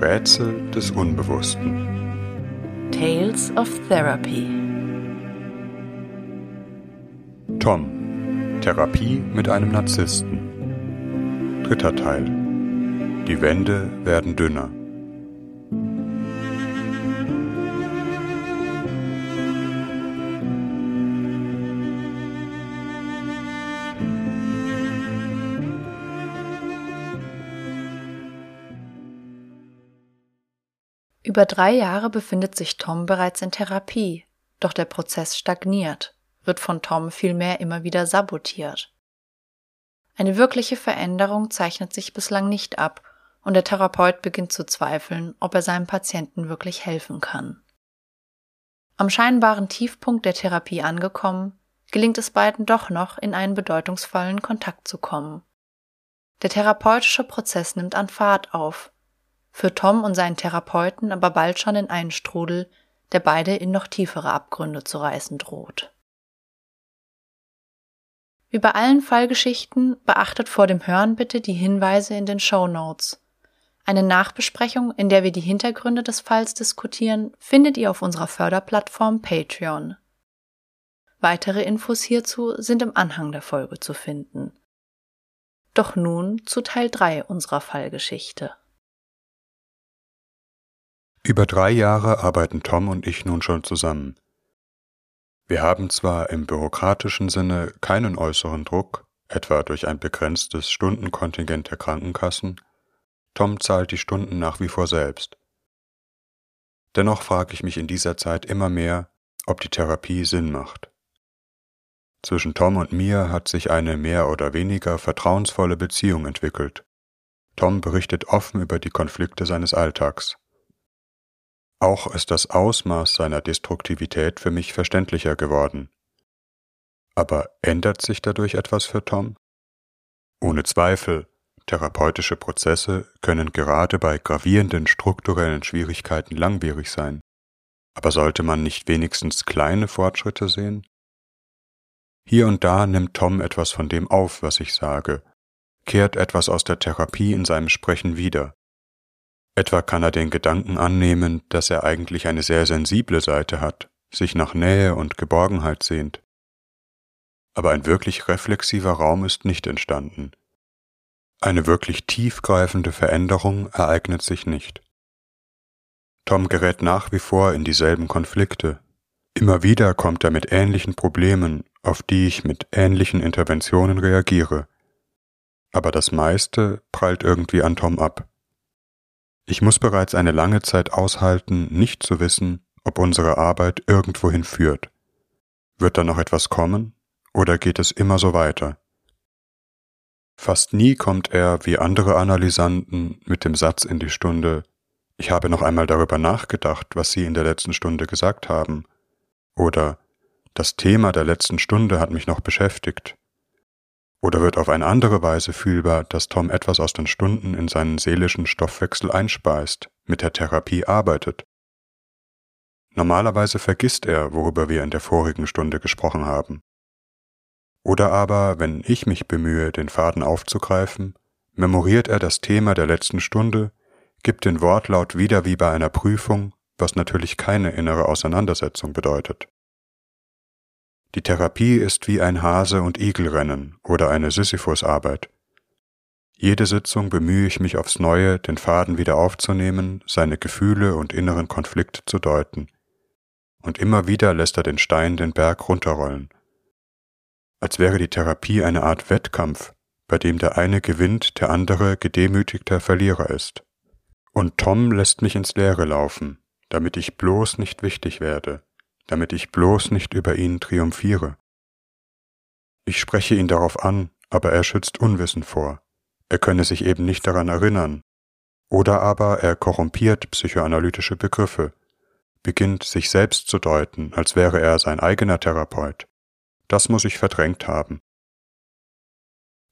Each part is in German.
Rätsel des Unbewussten. Tales of Therapy. Tom. Therapie mit einem Narzissten. Dritter Teil. Die Wände werden dünner. Über drei Jahre befindet sich Tom bereits in Therapie, doch der Prozess stagniert, wird von Tom vielmehr immer wieder sabotiert. Eine wirkliche Veränderung zeichnet sich bislang nicht ab und der Therapeut beginnt zu zweifeln, ob er seinem Patienten wirklich helfen kann. Am scheinbaren Tiefpunkt der Therapie angekommen, gelingt es beiden doch noch, in einen bedeutungsvollen Kontakt zu kommen. Der therapeutische Prozess nimmt an Fahrt auf, für Tom und seinen Therapeuten aber bald schon in einen Strudel, der beide in noch tiefere Abgründe zu reißen droht. Wie bei allen Fallgeschichten beachtet vor dem Hören bitte die Hinweise in den Show Notes. Eine Nachbesprechung, in der wir die Hintergründe des Falls diskutieren, findet ihr auf unserer Förderplattform Patreon. Weitere Infos hierzu sind im Anhang der Folge zu finden. Doch nun zu Teil 3 unserer Fallgeschichte. Über drei Jahre arbeiten Tom und ich nun schon zusammen. Wir haben zwar im bürokratischen Sinne keinen äußeren Druck, etwa durch ein begrenztes Stundenkontingent der Krankenkassen, Tom zahlt die Stunden nach wie vor selbst. Dennoch frage ich mich in dieser Zeit immer mehr, ob die Therapie Sinn macht. Zwischen Tom und mir hat sich eine mehr oder weniger vertrauensvolle Beziehung entwickelt. Tom berichtet offen über die Konflikte seines Alltags. Auch ist das Ausmaß seiner Destruktivität für mich verständlicher geworden. Aber ändert sich dadurch etwas für Tom? Ohne Zweifel, therapeutische Prozesse können gerade bei gravierenden strukturellen Schwierigkeiten langwierig sein. Aber sollte man nicht wenigstens kleine Fortschritte sehen? Hier und da nimmt Tom etwas von dem auf, was ich sage, kehrt etwas aus der Therapie in seinem Sprechen wieder. Etwa kann er den Gedanken annehmen, dass er eigentlich eine sehr sensible Seite hat, sich nach Nähe und Geborgenheit sehnt. Aber ein wirklich reflexiver Raum ist nicht entstanden. Eine wirklich tiefgreifende Veränderung ereignet sich nicht. Tom gerät nach wie vor in dieselben Konflikte. Immer wieder kommt er mit ähnlichen Problemen, auf die ich mit ähnlichen Interventionen reagiere. Aber das meiste prallt irgendwie an Tom ab. Ich muss bereits eine lange Zeit aushalten, nicht zu wissen, ob unsere Arbeit irgendwohin führt. Wird da noch etwas kommen oder geht es immer so weiter? Fast nie kommt er, wie andere Analysanten, mit dem Satz in die Stunde, ich habe noch einmal darüber nachgedacht, was Sie in der letzten Stunde gesagt haben, oder das Thema der letzten Stunde hat mich noch beschäftigt, oder wird auf eine andere Weise fühlbar, dass Tom etwas aus den Stunden in seinen seelischen Stoffwechsel einspeist, mit der Therapie arbeitet? Normalerweise vergisst er, worüber wir in der vorigen Stunde gesprochen haben. Oder aber, wenn ich mich bemühe, den Faden aufzugreifen, memoriert er das Thema der letzten Stunde, gibt den Wortlaut wieder wie bei einer Prüfung, was natürlich keine innere Auseinandersetzung bedeutet. Die Therapie ist wie ein Hase- und Igelrennen oder eine Sisyphusarbeit. Jede Sitzung bemühe ich mich aufs Neue, den Faden wieder aufzunehmen, seine Gefühle und inneren Konflikte zu deuten. Und immer wieder lässt er den Stein den Berg runterrollen. Als wäre die Therapie eine Art Wettkampf, bei dem der eine gewinnt, der andere gedemütigter Verlierer ist. Und Tom lässt mich ins Leere laufen, damit ich bloß nicht wichtig werde, damit ich bloß nicht über ihn triumphiere. Ich spreche ihn darauf an, aber er schützt Unwissen vor. Er könne sich eben nicht daran erinnern. Oder aber er korrumpiert psychoanalytische Begriffe, beginnt sich selbst zu deuten, als wäre er sein eigener Therapeut. Das muss ich verdrängt haben.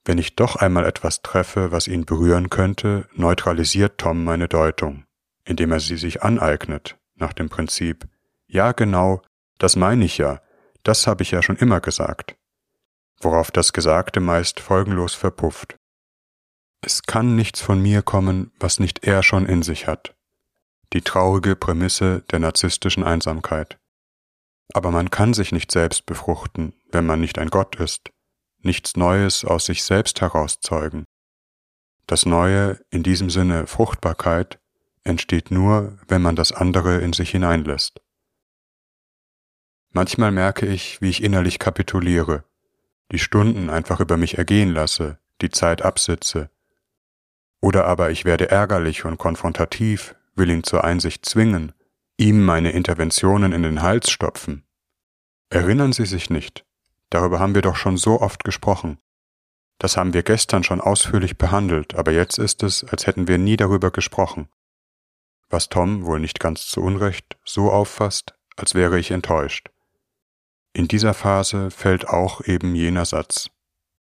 Wenn ich doch einmal etwas treffe, was ihn berühren könnte, neutralisiert Tom meine Deutung, indem er sie sich aneignet, nach dem Prinzip, ja genau, das meine ich ja, das habe ich ja schon immer gesagt. Worauf das Gesagte meist folgenlos verpufft. Es kann nichts von mir kommen, was nicht er schon in sich hat, die traurige Prämisse der narzisstischen Einsamkeit. Aber man kann sich nicht selbst befruchten, wenn man nicht ein Gott ist, nichts Neues aus sich selbst herauszeugen. Das Neue, in diesem Sinne Fruchtbarkeit, entsteht nur, wenn man das andere in sich hineinlässt. Manchmal merke ich, wie ich innerlich kapituliere, die Stunden einfach über mich ergehen lasse, die Zeit absitze. Oder aber ich werde ärgerlich und konfrontativ, will ihn zur Einsicht zwingen, ihm meine Interventionen in den Hals stopfen. Erinnern Sie sich nicht, darüber haben wir doch schon so oft gesprochen. Das haben wir gestern schon ausführlich behandelt, aber jetzt ist es, als hätten wir nie darüber gesprochen. Was Tom, wohl nicht ganz zu Unrecht, so auffasst, als wäre ich enttäuscht. In dieser Phase fällt auch eben jener Satz.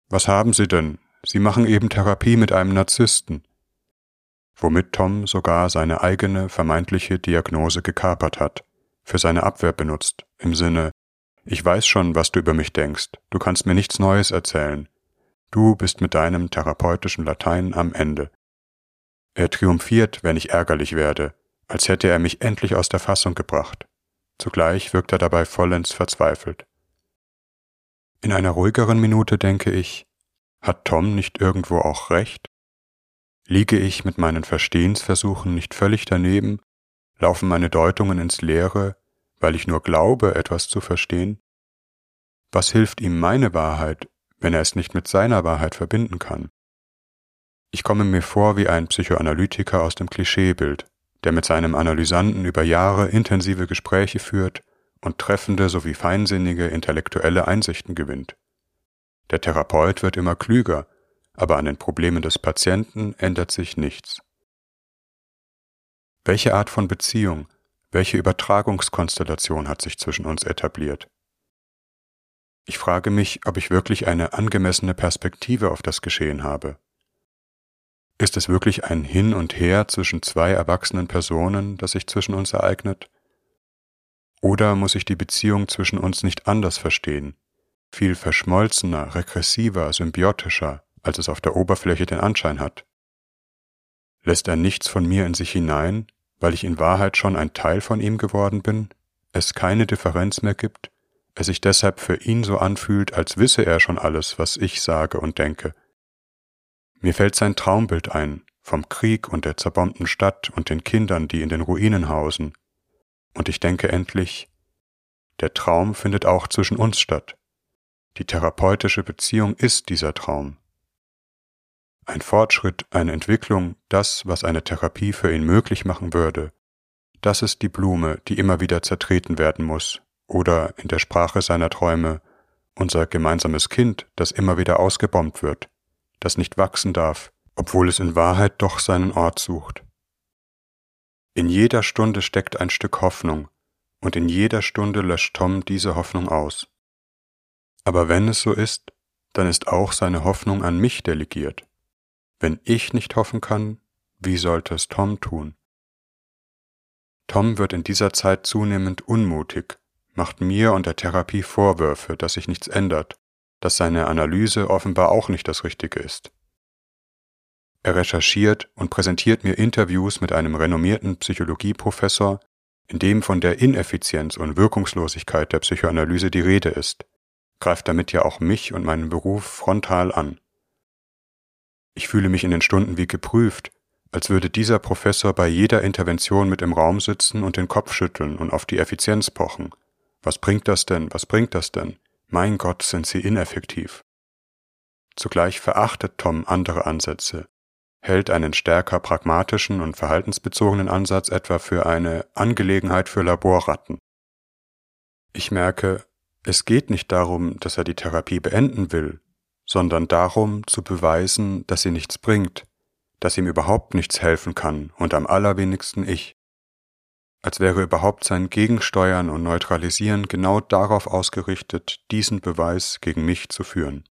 Was haben Sie denn? Sie machen eben Therapie mit einem Narzissten. Womit Tom sogar seine eigene vermeintliche Diagnose gekapert hat, für seine Abwehr benutzt, im Sinne, ich weiß schon, was du über mich denkst, du kannst mir nichts Neues erzählen, Du bist mit deinem therapeutischen Latein am Ende. Er triumphiert, wenn ich ärgerlich werde, als hätte er mich endlich aus der Fassung gebracht. Zugleich wirkt er dabei vollends verzweifelt. In einer ruhigeren Minute denke ich, hat Tom nicht irgendwo auch recht? Liege ich mit meinen Verstehensversuchen nicht völlig daneben, laufen meine Deutungen ins Leere, weil ich nur glaube, etwas zu verstehen? Was hilft ihm meine Wahrheit, wenn er es nicht mit seiner Wahrheit verbinden kann. Ich komme mir vor wie ein Psychoanalytiker aus dem Klischeebild, der mit seinem Analysanten über Jahre intensive Gespräche führt und treffende sowie feinsinnige intellektuelle Einsichten gewinnt. Der Therapeut wird immer klüger, aber an den Problemen des Patienten ändert sich nichts. Welche Art von Beziehung, welche Übertragungskonstellation hat sich zwischen uns etabliert? Ich frage mich, ob ich wirklich eine angemessene Perspektive auf das Geschehen habe. Ist es wirklich ein Hin und Her zwischen zwei erwachsenen Personen, das sich zwischen uns ereignet? Oder muss ich die Beziehung zwischen uns nicht anders verstehen, viel verschmolzener, regressiver, symbiotischer, als es auf der Oberfläche den Anschein hat? Lässt er nichts von mir in sich hinein, weil ich in Wahrheit schon ein Teil von ihm geworden bin, es keine Differenz mehr gibt es sich deshalb für ihn so anfühlt, als wisse er schon alles, was ich sage und denke. Mir fällt sein Traumbild ein, vom Krieg und der zerbombten Stadt und den Kindern, die in den Ruinen hausen, und ich denke endlich, der Traum findet auch zwischen uns statt. Die therapeutische Beziehung ist dieser Traum. Ein Fortschritt, eine Entwicklung, das, was eine Therapie für ihn möglich machen würde, das ist die Blume, die immer wieder zertreten werden muss, oder in der Sprache seiner Träume unser gemeinsames Kind, das immer wieder ausgebombt wird, das nicht wachsen darf, obwohl es in Wahrheit doch seinen Ort sucht. In jeder Stunde steckt ein Stück Hoffnung, und in jeder Stunde löscht Tom diese Hoffnung aus. Aber wenn es so ist, dann ist auch seine Hoffnung an mich delegiert. Wenn ich nicht hoffen kann, wie sollte es Tom tun? Tom wird in dieser Zeit zunehmend unmutig macht mir und der Therapie Vorwürfe, dass sich nichts ändert, dass seine Analyse offenbar auch nicht das Richtige ist. Er recherchiert und präsentiert mir Interviews mit einem renommierten Psychologieprofessor, in dem von der Ineffizienz und Wirkungslosigkeit der Psychoanalyse die Rede ist, greift damit ja auch mich und meinen Beruf frontal an. Ich fühle mich in den Stunden wie geprüft, als würde dieser Professor bei jeder Intervention mit im Raum sitzen und den Kopf schütteln und auf die Effizienz pochen, was bringt das denn? Was bringt das denn? Mein Gott, sind sie ineffektiv. Zugleich verachtet Tom andere Ansätze, hält einen stärker pragmatischen und verhaltensbezogenen Ansatz etwa für eine Angelegenheit für Laborratten. Ich merke, es geht nicht darum, dass er die Therapie beenden will, sondern darum zu beweisen, dass sie nichts bringt, dass ihm überhaupt nichts helfen kann und am allerwenigsten ich als wäre überhaupt sein Gegensteuern und Neutralisieren genau darauf ausgerichtet, diesen Beweis gegen mich zu führen.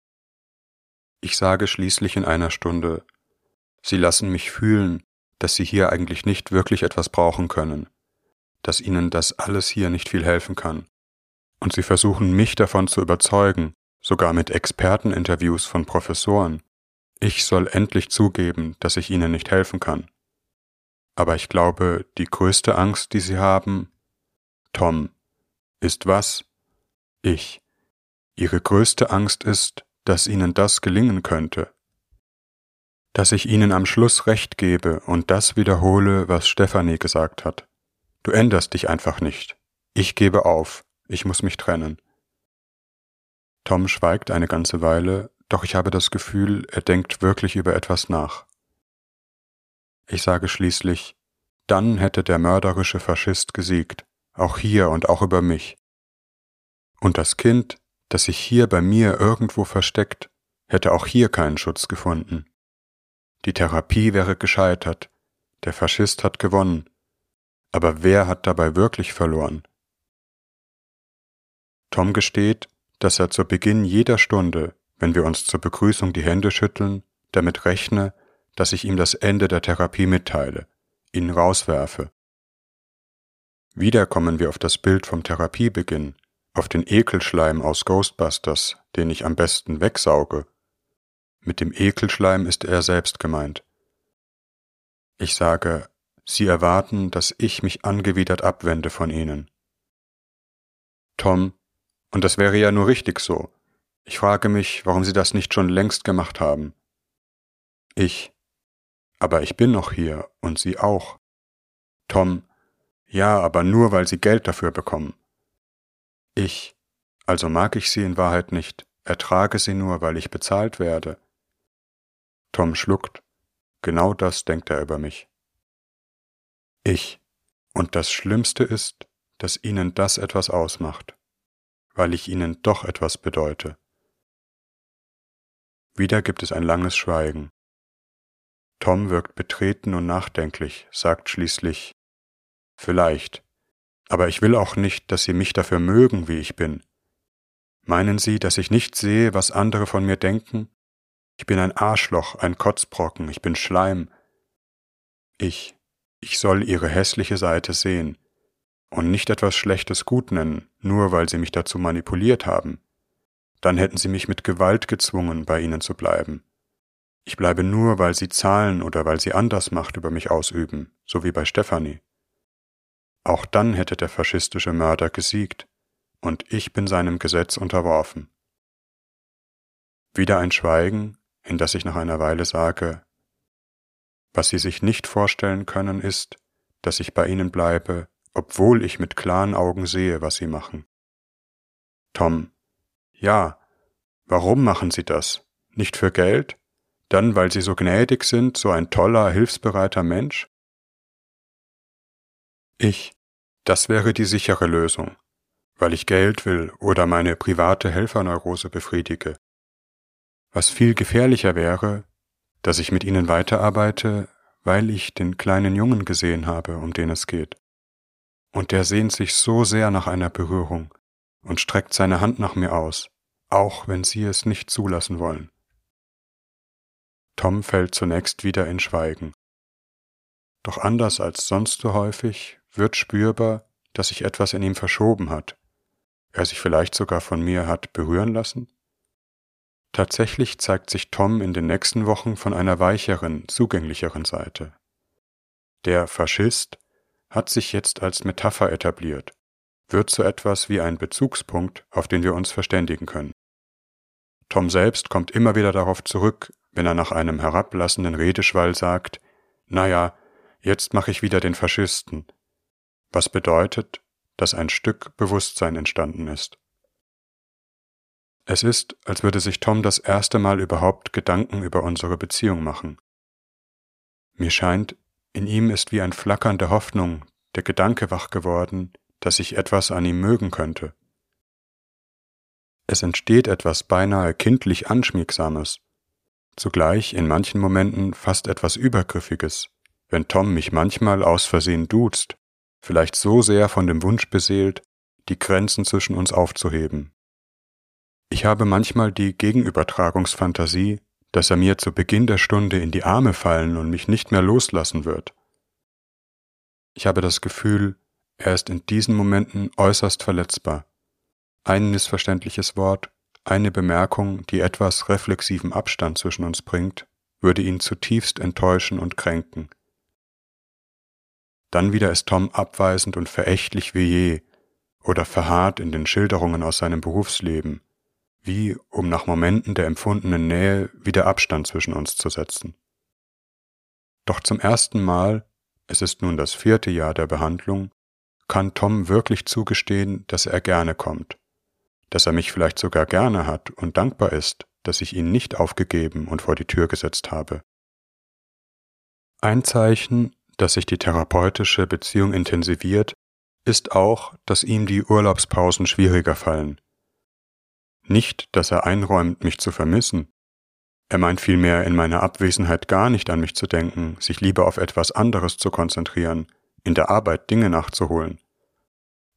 Ich sage schließlich in einer Stunde, Sie lassen mich fühlen, dass Sie hier eigentlich nicht wirklich etwas brauchen können, dass Ihnen das alles hier nicht viel helfen kann, und Sie versuchen mich davon zu überzeugen, sogar mit Experteninterviews von Professoren, ich soll endlich zugeben, dass ich Ihnen nicht helfen kann. Aber ich glaube, die größte Angst, die Sie haben, Tom, ist was? Ich. Ihre größte Angst ist, dass Ihnen das gelingen könnte. Dass ich Ihnen am Schluss recht gebe und das wiederhole, was Stefanie gesagt hat. Du änderst dich einfach nicht. Ich gebe auf. Ich muss mich trennen. Tom schweigt eine ganze Weile, doch ich habe das Gefühl, er denkt wirklich über etwas nach. Ich sage schließlich, dann hätte der mörderische Faschist gesiegt, auch hier und auch über mich. Und das Kind, das sich hier bei mir irgendwo versteckt, hätte auch hier keinen Schutz gefunden. Die Therapie wäre gescheitert, der Faschist hat gewonnen, aber wer hat dabei wirklich verloren? Tom gesteht, dass er zu Beginn jeder Stunde, wenn wir uns zur Begrüßung die Hände schütteln, damit rechne, dass ich ihm das Ende der Therapie mitteile, ihn rauswerfe. Wieder kommen wir auf das Bild vom Therapiebeginn, auf den Ekelschleim aus Ghostbusters, den ich am besten wegsauge. Mit dem Ekelschleim ist er selbst gemeint. Ich sage, Sie erwarten, dass ich mich angewidert abwende von Ihnen. Tom, und das wäre ja nur richtig so. Ich frage mich, warum Sie das nicht schon längst gemacht haben. Ich, aber ich bin noch hier und Sie auch. Tom, ja, aber nur weil Sie Geld dafür bekommen. Ich, also mag ich Sie in Wahrheit nicht, ertrage Sie nur, weil ich bezahlt werde. Tom schluckt. Genau das denkt er über mich. Ich. Und das Schlimmste ist, dass Ihnen das etwas ausmacht, weil ich Ihnen doch etwas bedeute. Wieder gibt es ein langes Schweigen. Tom wirkt betreten und nachdenklich, sagt schließlich Vielleicht, aber ich will auch nicht, dass Sie mich dafür mögen, wie ich bin. Meinen Sie, dass ich nicht sehe, was andere von mir denken? Ich bin ein Arschloch, ein Kotzbrocken, ich bin Schleim. Ich, ich soll Ihre hässliche Seite sehen und nicht etwas Schlechtes gut nennen, nur weil Sie mich dazu manipuliert haben. Dann hätten Sie mich mit Gewalt gezwungen, bei Ihnen zu bleiben. Ich bleibe nur, weil sie zahlen oder weil sie anders Macht über mich ausüben, so wie bei Stefanie. Auch dann hätte der faschistische Mörder gesiegt, und ich bin seinem Gesetz unterworfen. Wieder ein Schweigen, in das ich nach einer Weile sage, was Sie sich nicht vorstellen können, ist, dass ich bei Ihnen bleibe, obwohl ich mit klaren Augen sehe, was Sie machen. Tom, ja, warum machen Sie das? Nicht für Geld? Dann, weil sie so gnädig sind, so ein toller, hilfsbereiter Mensch? Ich, das wäre die sichere Lösung, weil ich Geld will oder meine private Helferneurose befriedige. Was viel gefährlicher wäre, dass ich mit ihnen weiterarbeite, weil ich den kleinen Jungen gesehen habe, um den es geht. Und der sehnt sich so sehr nach einer Berührung und streckt seine Hand nach mir aus, auch wenn sie es nicht zulassen wollen. Tom fällt zunächst wieder in Schweigen. Doch anders als sonst so häufig wird spürbar, dass sich etwas in ihm verschoben hat, er sich vielleicht sogar von mir hat berühren lassen? Tatsächlich zeigt sich Tom in den nächsten Wochen von einer weicheren, zugänglicheren Seite. Der Faschist hat sich jetzt als Metapher etabliert, wird so etwas wie ein Bezugspunkt, auf den wir uns verständigen können. Tom selbst kommt immer wieder darauf zurück, wenn er nach einem herablassenden Redeschwall sagt, na ja, jetzt mache ich wieder den Faschisten, was bedeutet, dass ein Stück Bewusstsein entstanden ist. Es ist, als würde sich Tom das erste Mal überhaupt Gedanken über unsere Beziehung machen. Mir scheint, in ihm ist wie ein Flackern der Hoffnung der Gedanke wach geworden, dass ich etwas an ihm mögen könnte. Es entsteht etwas beinahe kindlich Anschmiegsames, zugleich in manchen Momenten fast etwas Übergriffiges, wenn Tom mich manchmal aus Versehen duzt, vielleicht so sehr von dem Wunsch beseelt, die Grenzen zwischen uns aufzuheben. Ich habe manchmal die Gegenübertragungsfantasie, dass er mir zu Beginn der Stunde in die Arme fallen und mich nicht mehr loslassen wird. Ich habe das Gefühl, er ist in diesen Momenten äußerst verletzbar. Ein missverständliches Wort eine Bemerkung, die etwas reflexiven Abstand zwischen uns bringt, würde ihn zutiefst enttäuschen und kränken. Dann wieder ist Tom abweisend und verächtlich wie je oder verharrt in den Schilderungen aus seinem Berufsleben, wie um nach Momenten der empfundenen Nähe wieder Abstand zwischen uns zu setzen. Doch zum ersten Mal, es ist nun das vierte Jahr der Behandlung, kann Tom wirklich zugestehen, dass er gerne kommt, dass er mich vielleicht sogar gerne hat und dankbar ist, dass ich ihn nicht aufgegeben und vor die Tür gesetzt habe. Ein Zeichen, dass sich die therapeutische Beziehung intensiviert, ist auch, dass ihm die Urlaubspausen schwieriger fallen. Nicht, dass er einräumt, mich zu vermissen. Er meint vielmehr, in meiner Abwesenheit gar nicht an mich zu denken, sich lieber auf etwas anderes zu konzentrieren, in der Arbeit Dinge nachzuholen.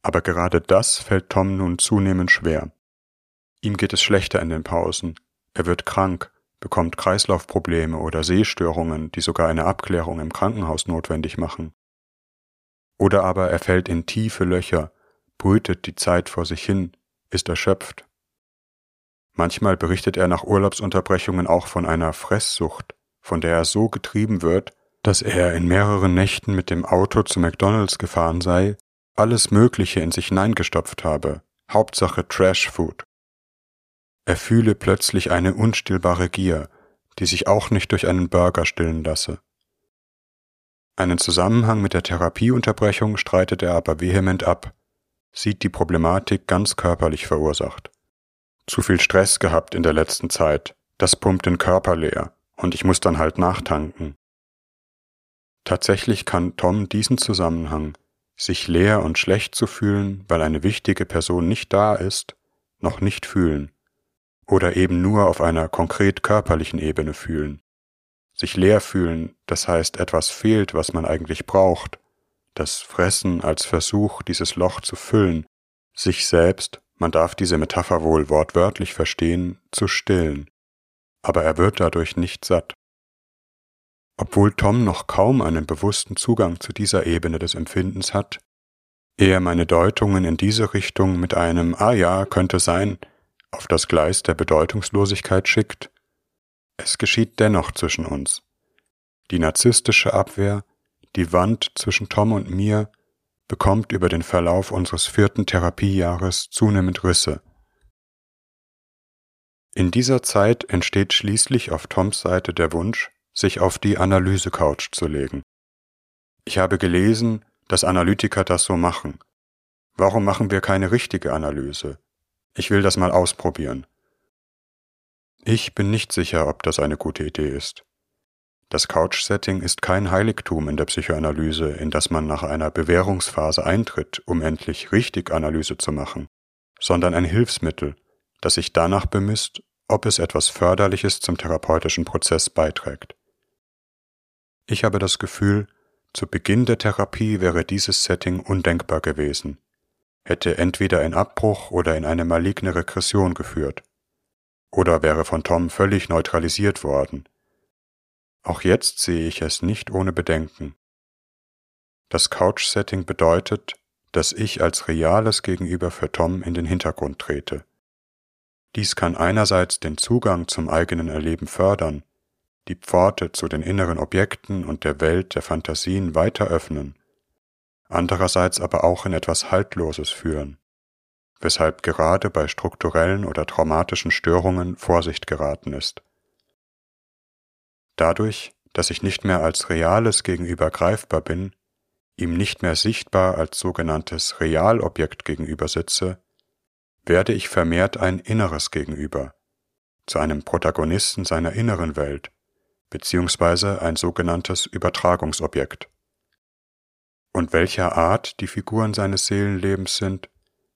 Aber gerade das fällt Tom nun zunehmend schwer. Ihm geht es schlechter in den Pausen, er wird krank, bekommt Kreislaufprobleme oder Sehstörungen, die sogar eine Abklärung im Krankenhaus notwendig machen. Oder aber er fällt in tiefe Löcher, brütet die Zeit vor sich hin, ist erschöpft. Manchmal berichtet er nach Urlaubsunterbrechungen auch von einer Fresssucht, von der er so getrieben wird, dass er in mehreren Nächten mit dem Auto zu McDonalds gefahren sei, alles Mögliche in sich hineingestopft habe, Hauptsache Trash Food. Er fühle plötzlich eine unstillbare Gier, die sich auch nicht durch einen Burger stillen lasse. Einen Zusammenhang mit der Therapieunterbrechung streitet er aber vehement ab, sieht die Problematik ganz körperlich verursacht. Zu viel Stress gehabt in der letzten Zeit, das pumpt den Körper leer, und ich muss dann halt nachtanken. Tatsächlich kann Tom diesen Zusammenhang, sich leer und schlecht zu fühlen, weil eine wichtige Person nicht da ist, noch nicht fühlen oder eben nur auf einer konkret körperlichen Ebene fühlen. Sich leer fühlen, das heißt etwas fehlt, was man eigentlich braucht, das Fressen als Versuch, dieses Loch zu füllen, sich selbst, man darf diese Metapher wohl wortwörtlich verstehen, zu stillen, aber er wird dadurch nicht satt. Obwohl Tom noch kaum einen bewussten Zugang zu dieser Ebene des Empfindens hat, er meine Deutungen in diese Richtung mit einem Ah ja, könnte sein, auf das Gleis der Bedeutungslosigkeit schickt, es geschieht dennoch zwischen uns. Die narzisstische Abwehr, die Wand zwischen Tom und mir, bekommt über den Verlauf unseres vierten Therapiejahres zunehmend Risse. In dieser Zeit entsteht schließlich auf Toms Seite der Wunsch, sich auf die Analyse-Couch zu legen. Ich habe gelesen, dass Analytiker das so machen. Warum machen wir keine richtige Analyse? Ich will das mal ausprobieren. Ich bin nicht sicher, ob das eine gute Idee ist. Das Couch-Setting ist kein Heiligtum in der Psychoanalyse, in das man nach einer Bewährungsphase eintritt, um endlich richtig Analyse zu machen, sondern ein Hilfsmittel, das sich danach bemisst, ob es etwas Förderliches zum therapeutischen Prozess beiträgt. Ich habe das Gefühl, zu Beginn der Therapie wäre dieses Setting undenkbar gewesen hätte entweder in Abbruch oder in eine maligne Regression geführt, oder wäre von Tom völlig neutralisiert worden. Auch jetzt sehe ich es nicht ohne Bedenken. Das Couch-Setting bedeutet, dass ich als reales Gegenüber für Tom in den Hintergrund trete. Dies kann einerseits den Zugang zum eigenen Erleben fördern, die Pforte zu den inneren Objekten und der Welt der Fantasien weiter öffnen andererseits aber auch in etwas Haltloses führen, weshalb gerade bei strukturellen oder traumatischen Störungen Vorsicht geraten ist. Dadurch, dass ich nicht mehr als reales Gegenüber greifbar bin, ihm nicht mehr sichtbar als sogenanntes Realobjekt gegenüber sitze, werde ich vermehrt ein inneres Gegenüber, zu einem Protagonisten seiner inneren Welt, beziehungsweise ein sogenanntes Übertragungsobjekt und welcher Art die Figuren seines Seelenlebens sind,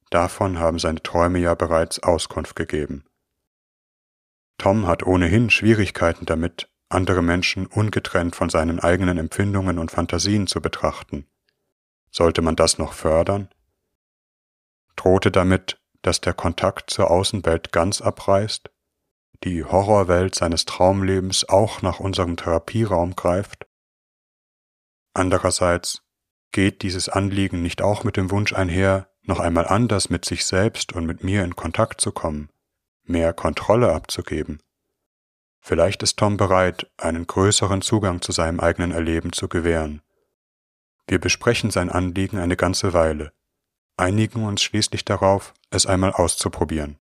davon haben seine Träume ja bereits Auskunft gegeben. Tom hat ohnehin Schwierigkeiten damit, andere Menschen ungetrennt von seinen eigenen Empfindungen und Fantasien zu betrachten. Sollte man das noch fördern? Drohte damit, dass der Kontakt zur Außenwelt ganz abreißt, die Horrorwelt seines Traumlebens auch nach unserem Therapieraum greift? Andererseits Geht dieses Anliegen nicht auch mit dem Wunsch einher, noch einmal anders mit sich selbst und mit mir in Kontakt zu kommen, mehr Kontrolle abzugeben? Vielleicht ist Tom bereit, einen größeren Zugang zu seinem eigenen Erleben zu gewähren. Wir besprechen sein Anliegen eine ganze Weile, einigen uns schließlich darauf, es einmal auszuprobieren.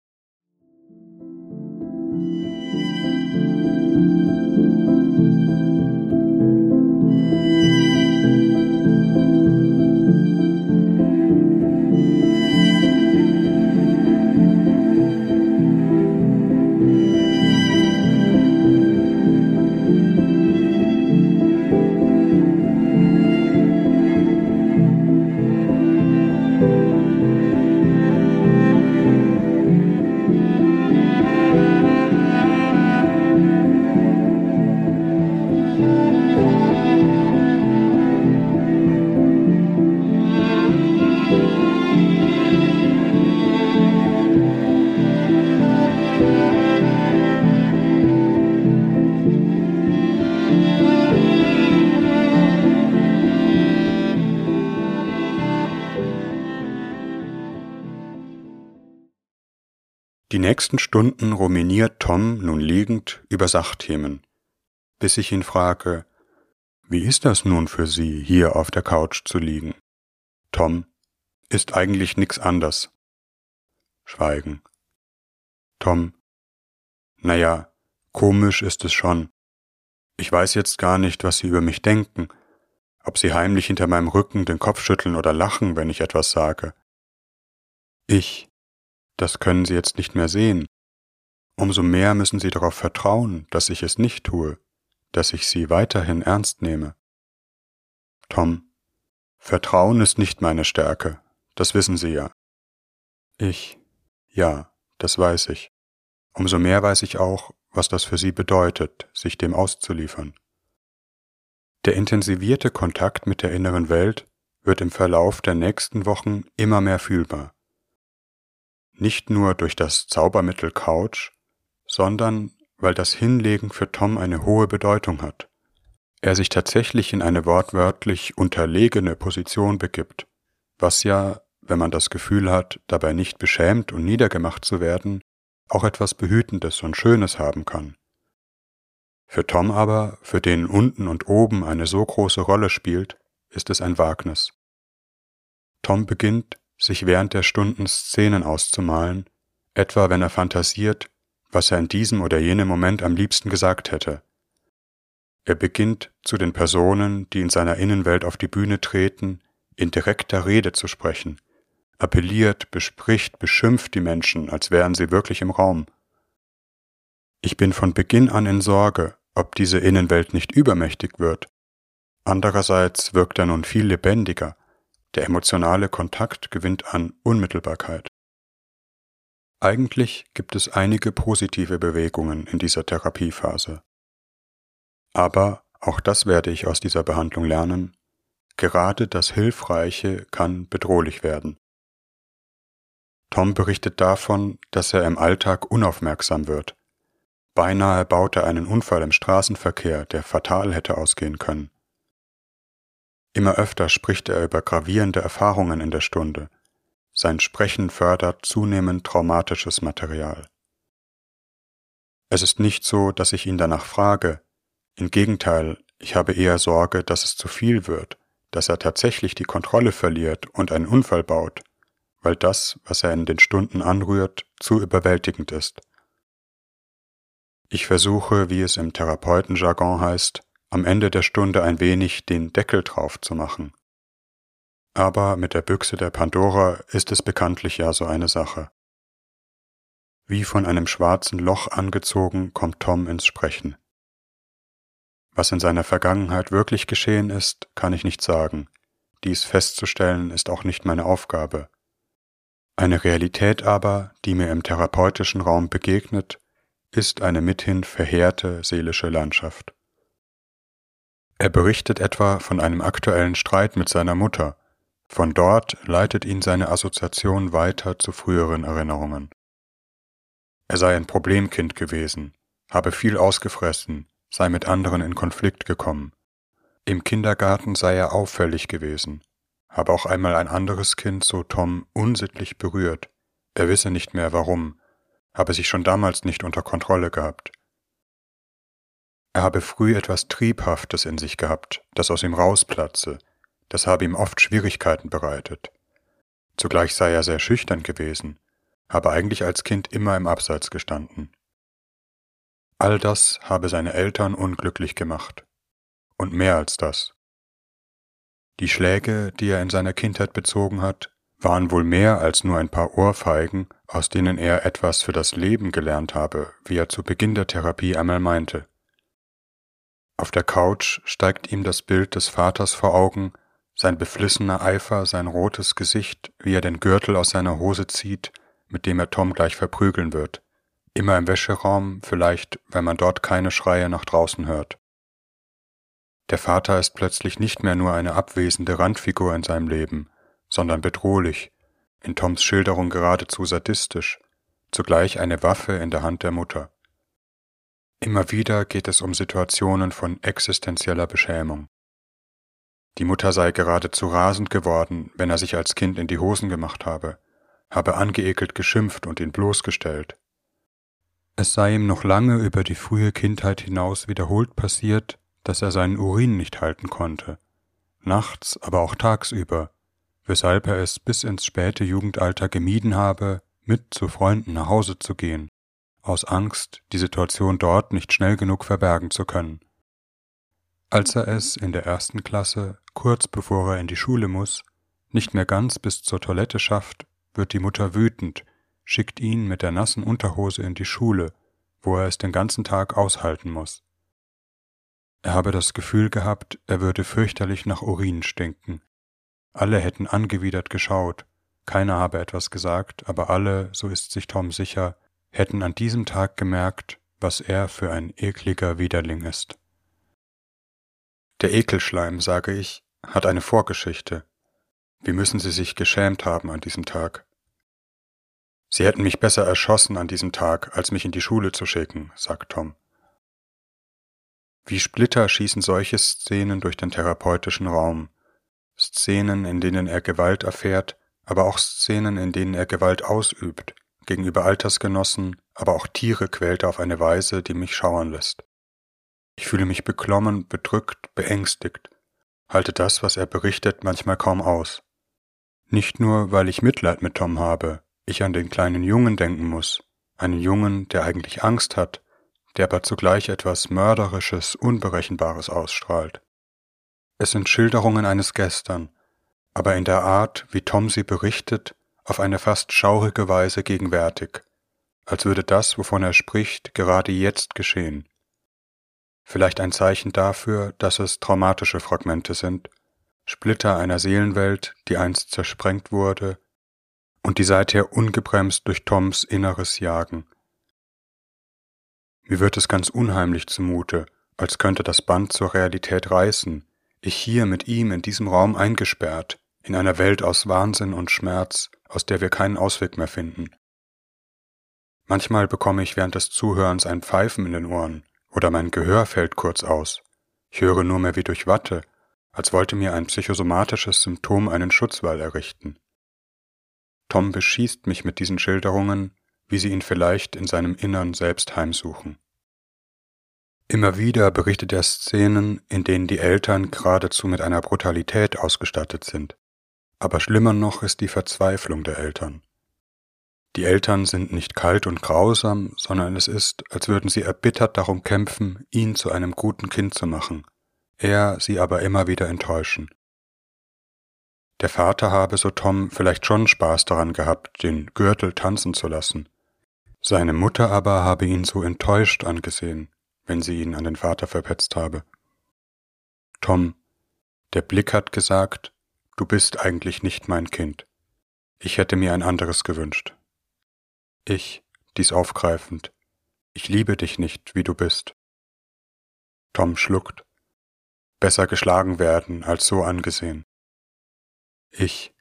Nächsten Stunden ruminiert Tom nun liegend über Sachthemen, bis ich ihn frage, wie ist das nun für Sie, hier auf der Couch zu liegen? Tom, ist eigentlich nix anders. Schweigen. Tom, naja, komisch ist es schon. Ich weiß jetzt gar nicht, was Sie über mich denken, ob Sie heimlich hinter meinem Rücken den Kopf schütteln oder lachen, wenn ich etwas sage. Ich, das können Sie jetzt nicht mehr sehen. Umso mehr müssen Sie darauf vertrauen, dass ich es nicht tue, dass ich Sie weiterhin ernst nehme. Tom, Vertrauen ist nicht meine Stärke, das wissen Sie ja. Ich, ja, das weiß ich. Umso mehr weiß ich auch, was das für Sie bedeutet, sich dem auszuliefern. Der intensivierte Kontakt mit der inneren Welt wird im Verlauf der nächsten Wochen immer mehr fühlbar nicht nur durch das Zaubermittel Couch, sondern weil das Hinlegen für Tom eine hohe Bedeutung hat. Er sich tatsächlich in eine wortwörtlich unterlegene Position begibt, was ja, wenn man das Gefühl hat, dabei nicht beschämt und niedergemacht zu werden, auch etwas Behütendes und Schönes haben kann. Für Tom aber, für den unten und oben eine so große Rolle spielt, ist es ein Wagnis. Tom beginnt, sich während der Stunden Szenen auszumalen, etwa wenn er fantasiert, was er in diesem oder jenem Moment am liebsten gesagt hätte. Er beginnt zu den Personen, die in seiner Innenwelt auf die Bühne treten, in direkter Rede zu sprechen, appelliert, bespricht, beschimpft die Menschen, als wären sie wirklich im Raum. Ich bin von Beginn an in Sorge, ob diese Innenwelt nicht übermächtig wird. Andererseits wirkt er nun viel lebendiger, der emotionale Kontakt gewinnt an Unmittelbarkeit. Eigentlich gibt es einige positive Bewegungen in dieser Therapiephase. Aber, auch das werde ich aus dieser Behandlung lernen, gerade das Hilfreiche kann bedrohlich werden. Tom berichtet davon, dass er im Alltag unaufmerksam wird. Beinahe baut er einen Unfall im Straßenverkehr, der fatal hätte ausgehen können. Immer öfter spricht er über gravierende Erfahrungen in der Stunde. Sein Sprechen fördert zunehmend traumatisches Material. Es ist nicht so, dass ich ihn danach frage. Im Gegenteil, ich habe eher Sorge, dass es zu viel wird, dass er tatsächlich die Kontrolle verliert und einen Unfall baut, weil das, was er in den Stunden anrührt, zu überwältigend ist. Ich versuche, wie es im Therapeutenjargon heißt, am Ende der Stunde ein wenig den Deckel drauf zu machen. Aber mit der Büchse der Pandora ist es bekanntlich ja so eine Sache. Wie von einem schwarzen Loch angezogen kommt Tom ins Sprechen. Was in seiner Vergangenheit wirklich geschehen ist, kann ich nicht sagen. Dies festzustellen ist auch nicht meine Aufgabe. Eine Realität aber, die mir im therapeutischen Raum begegnet, ist eine mithin verheerte seelische Landschaft. Er berichtet etwa von einem aktuellen Streit mit seiner Mutter. Von dort leitet ihn seine Assoziation weiter zu früheren Erinnerungen. Er sei ein Problemkind gewesen, habe viel ausgefressen, sei mit anderen in Konflikt gekommen. Im Kindergarten sei er auffällig gewesen, habe auch einmal ein anderes Kind, so Tom, unsittlich berührt. Er wisse nicht mehr warum, habe sich schon damals nicht unter Kontrolle gehabt. Er habe früh etwas Triebhaftes in sich gehabt, das aus ihm rausplatze, das habe ihm oft Schwierigkeiten bereitet. Zugleich sei er sehr schüchtern gewesen, habe eigentlich als Kind immer im Abseits gestanden. All das habe seine Eltern unglücklich gemacht. Und mehr als das. Die Schläge, die er in seiner Kindheit bezogen hat, waren wohl mehr als nur ein paar Ohrfeigen, aus denen er etwas für das Leben gelernt habe, wie er zu Beginn der Therapie einmal meinte. Auf der Couch steigt ihm das Bild des Vaters vor Augen, sein beflissener Eifer, sein rotes Gesicht, wie er den Gürtel aus seiner Hose zieht, mit dem er Tom gleich verprügeln wird. Immer im Wäscheraum, vielleicht, wenn man dort keine Schreie nach draußen hört. Der Vater ist plötzlich nicht mehr nur eine abwesende Randfigur in seinem Leben, sondern bedrohlich, in Toms Schilderung geradezu sadistisch, zugleich eine Waffe in der Hand der Mutter. Immer wieder geht es um Situationen von existenzieller Beschämung. Die Mutter sei geradezu rasend geworden, wenn er sich als Kind in die Hosen gemacht habe, habe angeekelt geschimpft und ihn bloßgestellt. Es sei ihm noch lange über die frühe Kindheit hinaus wiederholt passiert, dass er seinen Urin nicht halten konnte, nachts, aber auch tagsüber, weshalb er es bis ins späte Jugendalter gemieden habe, mit zu Freunden nach Hause zu gehen, aus Angst, die Situation dort nicht schnell genug verbergen zu können. Als er es in der ersten Klasse, kurz bevor er in die Schule muss, nicht mehr ganz bis zur Toilette schafft, wird die Mutter wütend, schickt ihn mit der nassen Unterhose in die Schule, wo er es den ganzen Tag aushalten muss. Er habe das Gefühl gehabt, er würde fürchterlich nach Urin stinken. Alle hätten angewidert geschaut, keiner habe etwas gesagt, aber alle, so ist sich Tom sicher, hätten an diesem Tag gemerkt, was er für ein ekliger Widerling ist. Der Ekelschleim, sage ich, hat eine Vorgeschichte. Wie müssen Sie sich geschämt haben an diesem Tag? Sie hätten mich besser erschossen an diesem Tag, als mich in die Schule zu schicken, sagt Tom. Wie Splitter schießen solche Szenen durch den therapeutischen Raum. Szenen, in denen er Gewalt erfährt, aber auch Szenen, in denen er Gewalt ausübt, gegenüber Altersgenossen, aber auch Tiere quält er auf eine Weise, die mich schauern lässt. Ich fühle mich beklommen, bedrückt, beängstigt, halte das, was er berichtet, manchmal kaum aus. Nicht nur, weil ich Mitleid mit Tom habe, ich an den kleinen Jungen denken muss, einen Jungen, der eigentlich Angst hat, der aber zugleich etwas Mörderisches, Unberechenbares ausstrahlt. Es sind Schilderungen eines Gestern, aber in der Art, wie Tom sie berichtet, auf eine fast schaurige Weise gegenwärtig, als würde das, wovon er spricht, gerade jetzt geschehen. Vielleicht ein Zeichen dafür, dass es traumatische Fragmente sind, Splitter einer Seelenwelt, die einst zersprengt wurde und die seither ungebremst durch Toms Inneres jagen. Mir wird es ganz unheimlich zumute, als könnte das Band zur Realität reißen, ich hier mit ihm in diesem Raum eingesperrt, in einer Welt aus Wahnsinn und Schmerz, aus der wir keinen Ausweg mehr finden. Manchmal bekomme ich während des Zuhörens ein Pfeifen in den Ohren oder mein Gehör fällt kurz aus. Ich höre nur mehr wie durch Watte, als wollte mir ein psychosomatisches Symptom einen Schutzwall errichten. Tom beschießt mich mit diesen Schilderungen, wie sie ihn vielleicht in seinem Innern selbst heimsuchen. Immer wieder berichtet er Szenen, in denen die Eltern geradezu mit einer Brutalität ausgestattet sind. Aber schlimmer noch ist die Verzweiflung der Eltern. Die Eltern sind nicht kalt und grausam, sondern es ist, als würden sie erbittert darum kämpfen, ihn zu einem guten Kind zu machen, er sie aber immer wieder enttäuschen. Der Vater habe, so Tom, vielleicht schon Spaß daran gehabt, den Gürtel tanzen zu lassen. Seine Mutter aber habe ihn so enttäuscht angesehen, wenn sie ihn an den Vater verpetzt habe. Tom, der Blick hat gesagt, Du bist eigentlich nicht mein Kind. Ich hätte mir ein anderes gewünscht. Ich, dies aufgreifend, ich liebe dich nicht, wie du bist. Tom schluckt. Besser geschlagen werden als so angesehen. Ich,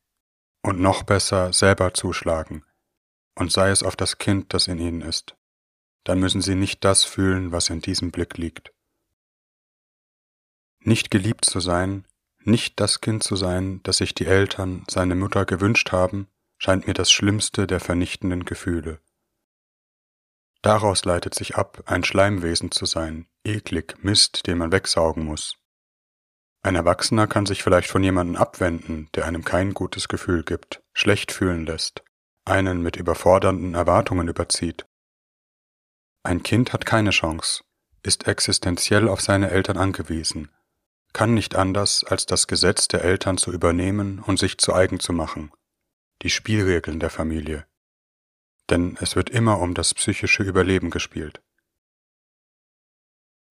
und noch besser selber zuschlagen, und sei es auf das Kind, das in ihnen ist. Dann müssen sie nicht das fühlen, was in diesem Blick liegt. Nicht geliebt zu sein, nicht das Kind zu sein, das sich die Eltern, seine Mutter gewünscht haben, scheint mir das schlimmste der vernichtenden Gefühle. Daraus leitet sich ab, ein Schleimwesen zu sein, eklig, Mist, den man wegsaugen muss. Ein Erwachsener kann sich vielleicht von jemandem abwenden, der einem kein gutes Gefühl gibt, schlecht fühlen lässt, einen mit überfordernden Erwartungen überzieht. Ein Kind hat keine Chance, ist existenziell auf seine Eltern angewiesen, kann nicht anders, als das Gesetz der Eltern zu übernehmen und sich zu eigen zu machen, die Spielregeln der Familie. Denn es wird immer um das psychische Überleben gespielt.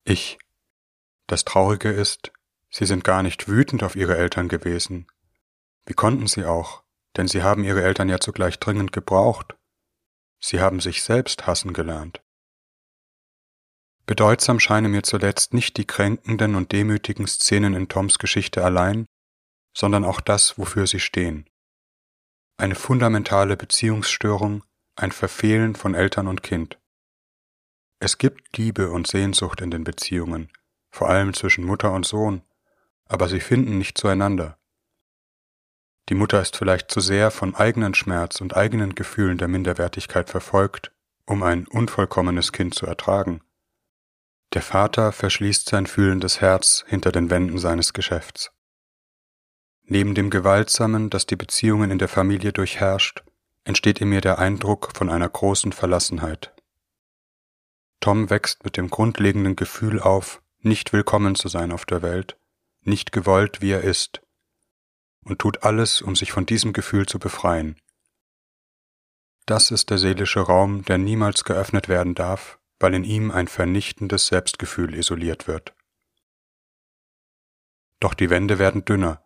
Ich. Das Traurige ist, Sie sind gar nicht wütend auf ihre Eltern gewesen. Wie konnten sie auch, denn sie haben ihre Eltern ja zugleich dringend gebraucht. Sie haben sich selbst hassen gelernt. Bedeutsam scheinen mir zuletzt nicht die kränkenden und demütigen Szenen in Toms Geschichte allein, sondern auch das, wofür sie stehen. Eine fundamentale Beziehungsstörung, ein Verfehlen von Eltern und Kind. Es gibt Liebe und Sehnsucht in den Beziehungen, vor allem zwischen Mutter und Sohn, aber sie finden nicht zueinander. Die Mutter ist vielleicht zu sehr von eigenen Schmerz und eigenen Gefühlen der Minderwertigkeit verfolgt, um ein unvollkommenes Kind zu ertragen. Der Vater verschließt sein fühlendes Herz hinter den Wänden seines Geschäfts. Neben dem Gewaltsamen, das die Beziehungen in der Familie durchherrscht, entsteht in mir der Eindruck von einer großen Verlassenheit. Tom wächst mit dem grundlegenden Gefühl auf, nicht willkommen zu sein auf der Welt nicht gewollt, wie er ist, und tut alles, um sich von diesem Gefühl zu befreien. Das ist der seelische Raum, der niemals geöffnet werden darf, weil in ihm ein vernichtendes Selbstgefühl isoliert wird. Doch die Wände werden dünner,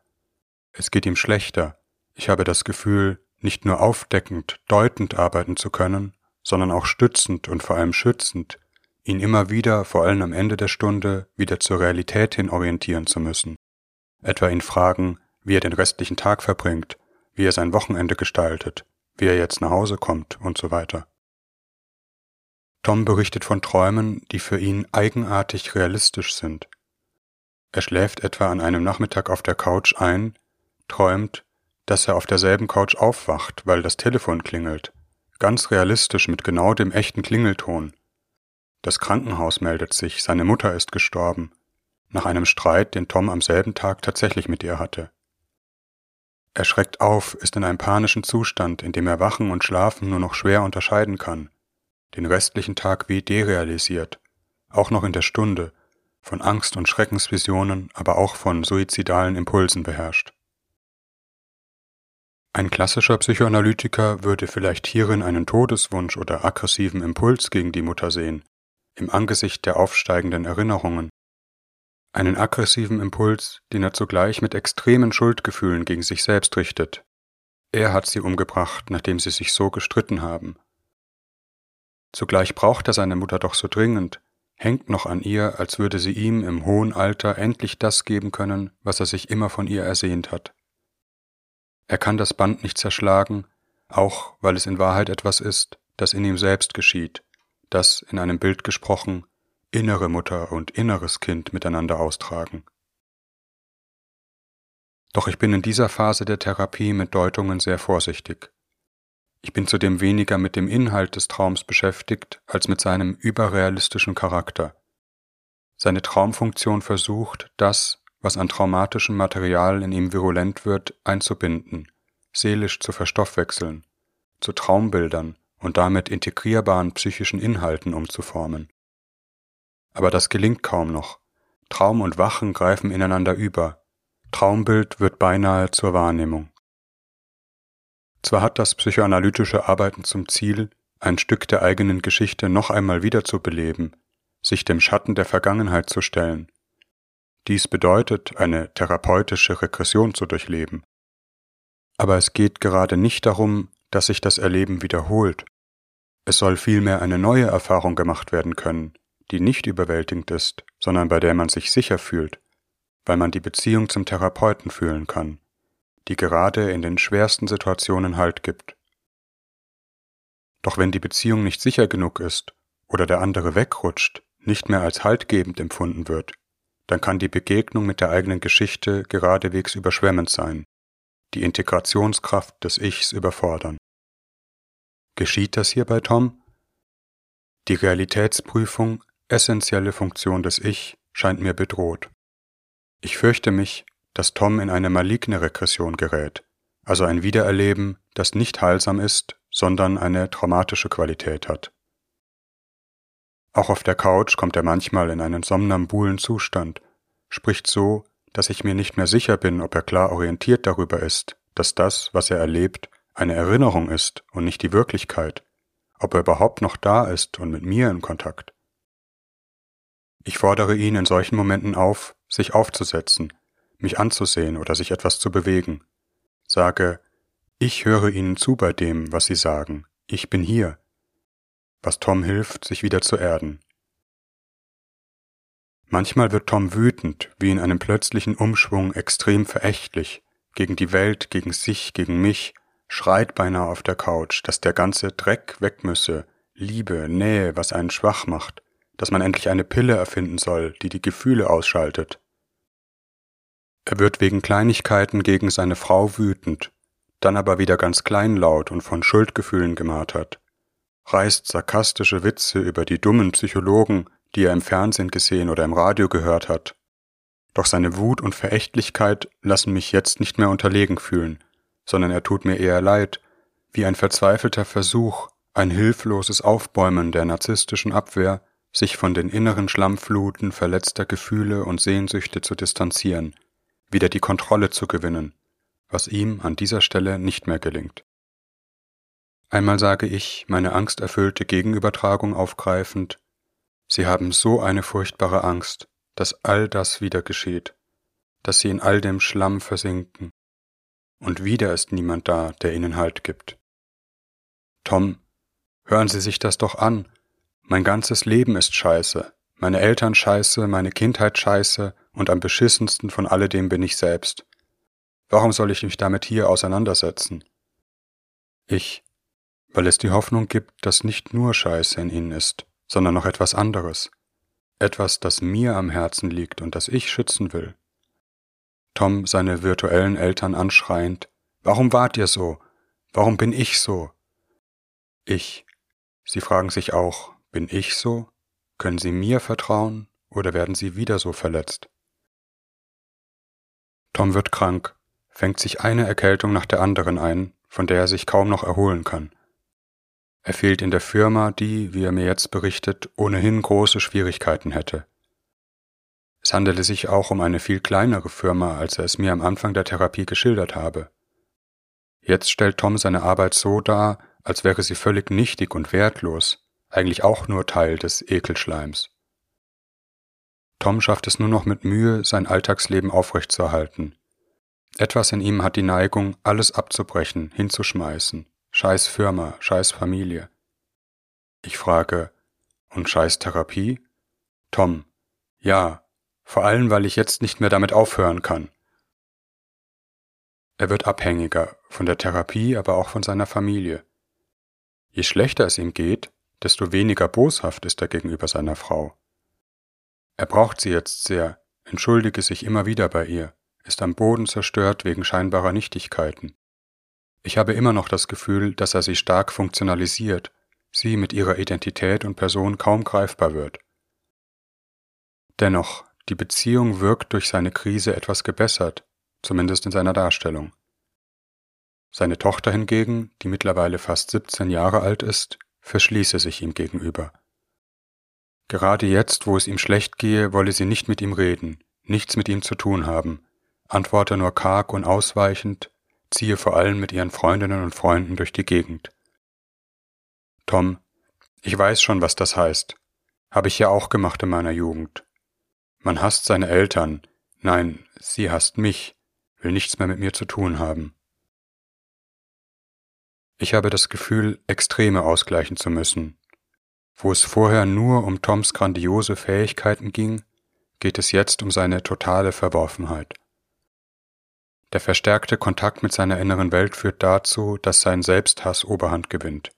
es geht ihm schlechter, ich habe das Gefühl, nicht nur aufdeckend, deutend arbeiten zu können, sondern auch stützend und vor allem schützend, ihn immer wieder, vor allem am Ende der Stunde, wieder zur Realität hin orientieren zu müssen. Etwa ihn fragen, wie er den restlichen Tag verbringt, wie er sein Wochenende gestaltet, wie er jetzt nach Hause kommt und so weiter. Tom berichtet von Träumen, die für ihn eigenartig realistisch sind. Er schläft etwa an einem Nachmittag auf der Couch ein, träumt, dass er auf derselben Couch aufwacht, weil das Telefon klingelt, ganz realistisch mit genau dem echten Klingelton, das Krankenhaus meldet sich, seine Mutter ist gestorben, nach einem Streit, den Tom am selben Tag tatsächlich mit ihr hatte. Er schreckt auf, ist in einem panischen Zustand, in dem er Wachen und Schlafen nur noch schwer unterscheiden kann, den restlichen Tag wie derealisiert, auch noch in der Stunde, von Angst und Schreckensvisionen, aber auch von suizidalen Impulsen beherrscht. Ein klassischer Psychoanalytiker würde vielleicht hierin einen Todeswunsch oder aggressiven Impuls gegen die Mutter sehen, im Angesicht der aufsteigenden Erinnerungen, einen aggressiven Impuls, den er zugleich mit extremen Schuldgefühlen gegen sich selbst richtet. Er hat sie umgebracht, nachdem sie sich so gestritten haben. Zugleich braucht er seine Mutter doch so dringend, hängt noch an ihr, als würde sie ihm im hohen Alter endlich das geben können, was er sich immer von ihr ersehnt hat. Er kann das Band nicht zerschlagen, auch weil es in Wahrheit etwas ist, das in ihm selbst geschieht, das, in einem Bild gesprochen, innere Mutter und inneres Kind miteinander austragen. Doch ich bin in dieser Phase der Therapie mit Deutungen sehr vorsichtig. Ich bin zudem weniger mit dem Inhalt des Traums beschäftigt als mit seinem überrealistischen Charakter. Seine Traumfunktion versucht, das, was an traumatischem Material in ihm virulent wird, einzubinden, seelisch zu verstoffwechseln, zu Traumbildern und damit integrierbaren psychischen Inhalten umzuformen. Aber das gelingt kaum noch. Traum und Wachen greifen ineinander über. Traumbild wird beinahe zur Wahrnehmung. Zwar hat das psychoanalytische Arbeiten zum Ziel, ein Stück der eigenen Geschichte noch einmal wiederzubeleben, sich dem Schatten der Vergangenheit zu stellen. Dies bedeutet, eine therapeutische Regression zu durchleben. Aber es geht gerade nicht darum, dass sich das Erleben wiederholt. Es soll vielmehr eine neue Erfahrung gemacht werden können, die nicht überwältigend ist, sondern bei der man sich sicher fühlt, weil man die Beziehung zum Therapeuten fühlen kann, die gerade in den schwersten Situationen Halt gibt. Doch wenn die Beziehung nicht sicher genug ist oder der andere wegrutscht, nicht mehr als haltgebend empfunden wird, dann kann die Begegnung mit der eigenen Geschichte geradewegs überschwemmend sein die Integrationskraft des Ichs überfordern. Geschieht das hier bei Tom? Die Realitätsprüfung, essentielle Funktion des Ich, scheint mir bedroht. Ich fürchte mich, dass Tom in eine maligne Regression gerät, also ein Wiedererleben, das nicht heilsam ist, sondern eine traumatische Qualität hat. Auch auf der Couch kommt er manchmal in einen somnambulen Zustand, spricht so, dass ich mir nicht mehr sicher bin, ob er klar orientiert darüber ist, dass das, was er erlebt, eine Erinnerung ist und nicht die Wirklichkeit, ob er überhaupt noch da ist und mit mir in Kontakt. Ich fordere ihn in solchen Momenten auf, sich aufzusetzen, mich anzusehen oder sich etwas zu bewegen. Sage, ich höre Ihnen zu bei dem, was Sie sagen, ich bin hier, was Tom hilft, sich wieder zu erden. Manchmal wird Tom wütend, wie in einem plötzlichen Umschwung extrem verächtlich, gegen die Welt, gegen sich, gegen mich, schreit beinahe auf der Couch, dass der ganze Dreck weg müsse, Liebe, Nähe, was einen schwach macht, dass man endlich eine Pille erfinden soll, die die Gefühle ausschaltet. Er wird wegen Kleinigkeiten gegen seine Frau wütend, dann aber wieder ganz kleinlaut und von Schuldgefühlen gemartert, reißt sarkastische Witze über die dummen Psychologen, die er im Fernsehen gesehen oder im Radio gehört hat. Doch seine Wut und Verächtlichkeit lassen mich jetzt nicht mehr unterlegen fühlen, sondern er tut mir eher leid, wie ein verzweifelter Versuch, ein hilfloses Aufbäumen der narzisstischen Abwehr, sich von den inneren Schlammfluten verletzter Gefühle und Sehnsüchte zu distanzieren, wieder die Kontrolle zu gewinnen, was ihm an dieser Stelle nicht mehr gelingt. Einmal sage ich, meine angsterfüllte Gegenübertragung aufgreifend, Sie haben so eine furchtbare Angst, dass all das wieder geschieht, dass Sie in all dem Schlamm versinken, und wieder ist niemand da, der Ihnen Halt gibt. Tom, hören Sie sich das doch an, mein ganzes Leben ist scheiße, meine Eltern scheiße, meine Kindheit scheiße, und am beschissensten von alledem bin ich selbst. Warum soll ich mich damit hier auseinandersetzen? Ich, weil es die Hoffnung gibt, dass nicht nur Scheiße in ihnen ist, sondern noch etwas anderes, etwas, das mir am Herzen liegt und das ich schützen will. Tom seine virtuellen Eltern anschreiend, Warum wart ihr so? Warum bin ich so? Ich. Sie fragen sich auch, bin ich so? Können Sie mir vertrauen oder werden Sie wieder so verletzt? Tom wird krank, fängt sich eine Erkältung nach der anderen ein, von der er sich kaum noch erholen kann. Er fehlt in der Firma, die, wie er mir jetzt berichtet, ohnehin große Schwierigkeiten hätte. Es handele sich auch um eine viel kleinere Firma, als er es mir am Anfang der Therapie geschildert habe. Jetzt stellt Tom seine Arbeit so dar, als wäre sie völlig nichtig und wertlos, eigentlich auch nur Teil des Ekelschleims. Tom schafft es nur noch mit Mühe, sein Alltagsleben aufrechtzuerhalten. Etwas in ihm hat die Neigung, alles abzubrechen, hinzuschmeißen, Scheiß Firma, scheiß Familie. Ich frage, und scheiß Therapie? Tom, ja, vor allem weil ich jetzt nicht mehr damit aufhören kann. Er wird abhängiger, von der Therapie, aber auch von seiner Familie. Je schlechter es ihm geht, desto weniger boshaft ist er gegenüber seiner Frau. Er braucht sie jetzt sehr, entschuldige sich immer wieder bei ihr, ist am Boden zerstört wegen scheinbarer Nichtigkeiten. Ich habe immer noch das Gefühl, dass er sie stark funktionalisiert, sie mit ihrer Identität und Person kaum greifbar wird. Dennoch, die Beziehung wirkt durch seine Krise etwas gebessert, zumindest in seiner Darstellung. Seine Tochter hingegen, die mittlerweile fast 17 Jahre alt ist, verschließe sich ihm gegenüber. Gerade jetzt, wo es ihm schlecht gehe, wolle sie nicht mit ihm reden, nichts mit ihm zu tun haben, antworte nur karg und ausweichend, ziehe vor allem mit ihren Freundinnen und Freunden durch die Gegend. Tom, ich weiß schon, was das heißt. Habe ich ja auch gemacht in meiner Jugend. Man hasst seine Eltern, nein, sie hasst mich, will nichts mehr mit mir zu tun haben. Ich habe das Gefühl, Extreme ausgleichen zu müssen. Wo es vorher nur um Toms grandiose Fähigkeiten ging, geht es jetzt um seine totale Verworfenheit. Der verstärkte Kontakt mit seiner inneren Welt führt dazu, dass sein Selbsthass Oberhand gewinnt.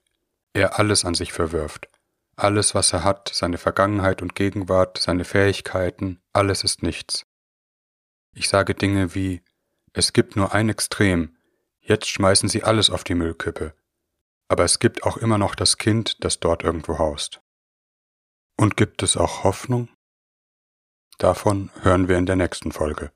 Er alles an sich verwirft. Alles, was er hat, seine Vergangenheit und Gegenwart, seine Fähigkeiten, alles ist nichts. Ich sage Dinge wie, es gibt nur ein Extrem, jetzt schmeißen sie alles auf die Müllkippe. Aber es gibt auch immer noch das Kind, das dort irgendwo haust. Und gibt es auch Hoffnung? Davon hören wir in der nächsten Folge.